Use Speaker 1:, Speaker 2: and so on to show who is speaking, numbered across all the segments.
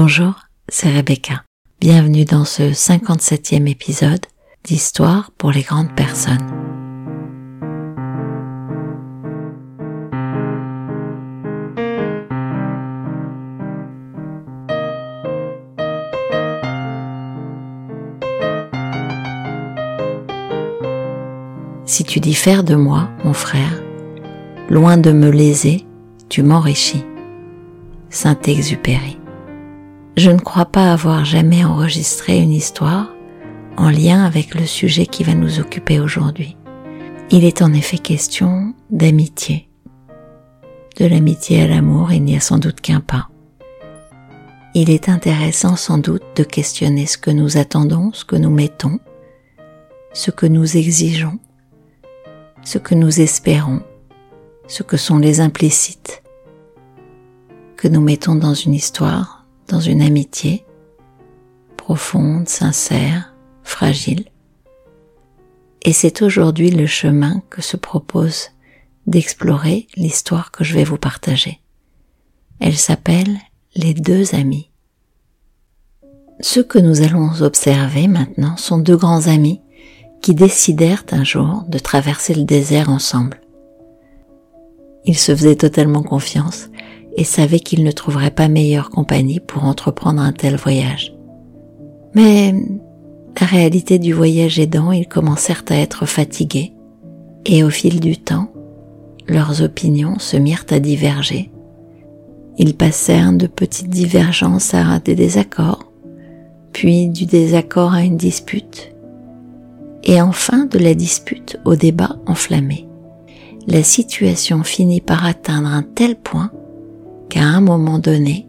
Speaker 1: Bonjour, c'est Rebecca. Bienvenue dans ce 57e épisode d'Histoire pour les grandes personnes. Si tu diffères de moi, mon frère, loin de me léser, tu m'enrichis. Saint-Exupéry. Je ne crois pas avoir jamais enregistré une histoire en lien avec le sujet qui va nous occuper aujourd'hui. Il est en effet question d'amitié. De l'amitié à l'amour, il n'y a sans doute qu'un pas. Il est intéressant sans doute de questionner ce que nous attendons, ce que nous mettons, ce que nous exigeons, ce que nous espérons, ce que sont les implicites que nous mettons dans une histoire, dans une amitié profonde, sincère, fragile. Et c'est aujourd'hui le chemin que se propose d'explorer l'histoire que je vais vous partager. Elle s'appelle Les deux amis. Ceux que nous allons observer maintenant sont deux grands amis qui décidèrent un jour de traverser le désert ensemble. Ils se faisaient totalement confiance et savaient qu'ils ne trouveraient pas meilleure compagnie pour entreprendre un tel voyage. Mais la réalité du voyage aidant, ils commencèrent à être fatigués, et au fil du temps, leurs opinions se mirent à diverger. Ils passèrent de petites divergences à des désaccords, puis du désaccord à une dispute, et enfin de la dispute au débat enflammé. La situation finit par atteindre un tel point qu'à un moment donné,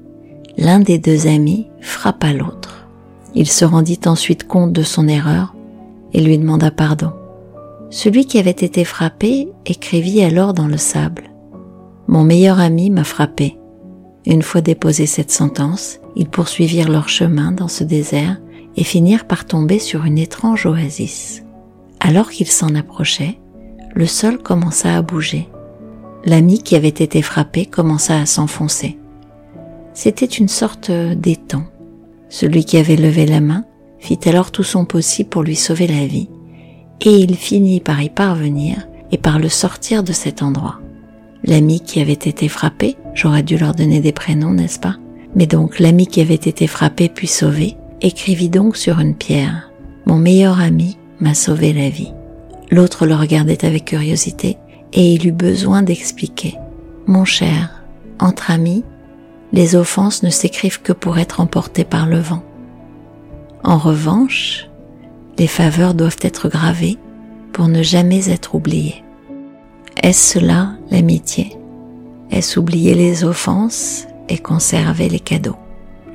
Speaker 1: l'un des deux amis frappa l'autre. Il se rendit ensuite compte de son erreur et lui demanda pardon. Celui qui avait été frappé écrivit alors dans le sable. Mon meilleur ami m'a frappé. Une fois déposé cette sentence, ils poursuivirent leur chemin dans ce désert et finirent par tomber sur une étrange oasis. Alors qu'ils s'en approchaient, le sol commença à bouger l'ami qui avait été frappé commença à s'enfoncer. C'était une sorte d'étang. Celui qui avait levé la main fit alors tout son possible pour lui sauver la vie, et il finit par y parvenir et par le sortir de cet endroit. L'ami qui avait été frappé, j'aurais dû leur donner des prénoms, n'est-ce pas? Mais donc l'ami qui avait été frappé puis sauvé, écrivit donc sur une pierre, Mon meilleur ami m'a sauvé la vie. L'autre le regardait avec curiosité et il eut besoin d'expliquer. Mon cher, entre amis, les offenses ne s'écrivent que pour être emportées par le vent. En revanche, les faveurs doivent être gravées pour ne jamais être oubliées. Est-ce cela l'amitié? Est-ce oublier les offenses et conserver les cadeaux?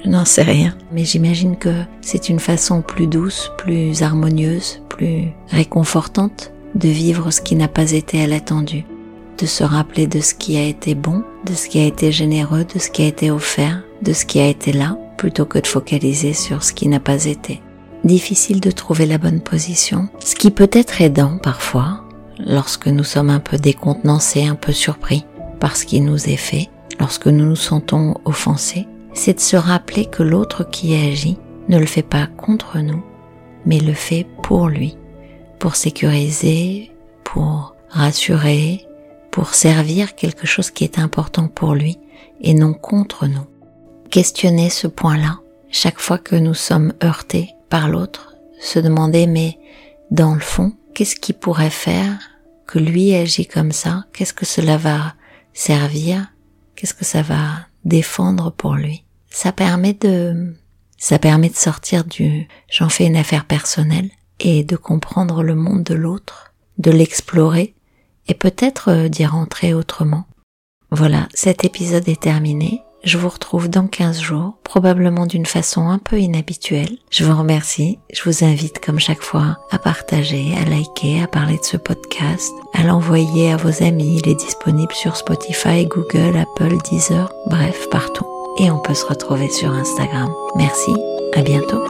Speaker 1: Je n'en sais rien, mais j'imagine que c'est une façon plus douce, plus harmonieuse, plus réconfortante de vivre ce qui n'a pas été à l'attendu, de se rappeler de ce qui a été bon, de ce qui a été généreux, de ce qui a été offert, de ce qui a été là, plutôt que de focaliser sur ce qui n'a pas été. Difficile de trouver la bonne position, ce qui peut être aidant parfois, lorsque nous sommes un peu décontenancés, un peu surpris par ce qui nous est fait, lorsque nous nous sentons offensés, c'est de se rappeler que l'autre qui agit ne le fait pas contre nous, mais le fait pour lui pour sécuriser, pour rassurer, pour servir quelque chose qui est important pour lui et non contre nous. Questionner ce point-là. Chaque fois que nous sommes heurtés par l'autre, se demander mais dans le fond, qu'est-ce qui pourrait faire que lui agit comme ça? Qu'est-ce que cela va servir? Qu'est-ce que ça va défendre pour lui? Ça permet de ça permet de sortir du j'en fais une affaire personnelle et de comprendre le monde de l'autre, de l'explorer et peut-être euh, d'y rentrer autrement. Voilà, cet épisode est terminé. Je vous retrouve dans 15 jours, probablement d'une façon un peu inhabituelle. Je vous remercie. Je vous invite, comme chaque fois, à partager, à liker, à parler de ce podcast, à l'envoyer à vos amis. Il est disponible sur Spotify, Google, Apple, Deezer, bref, partout. Et on peut se retrouver sur Instagram. Merci. À bientôt.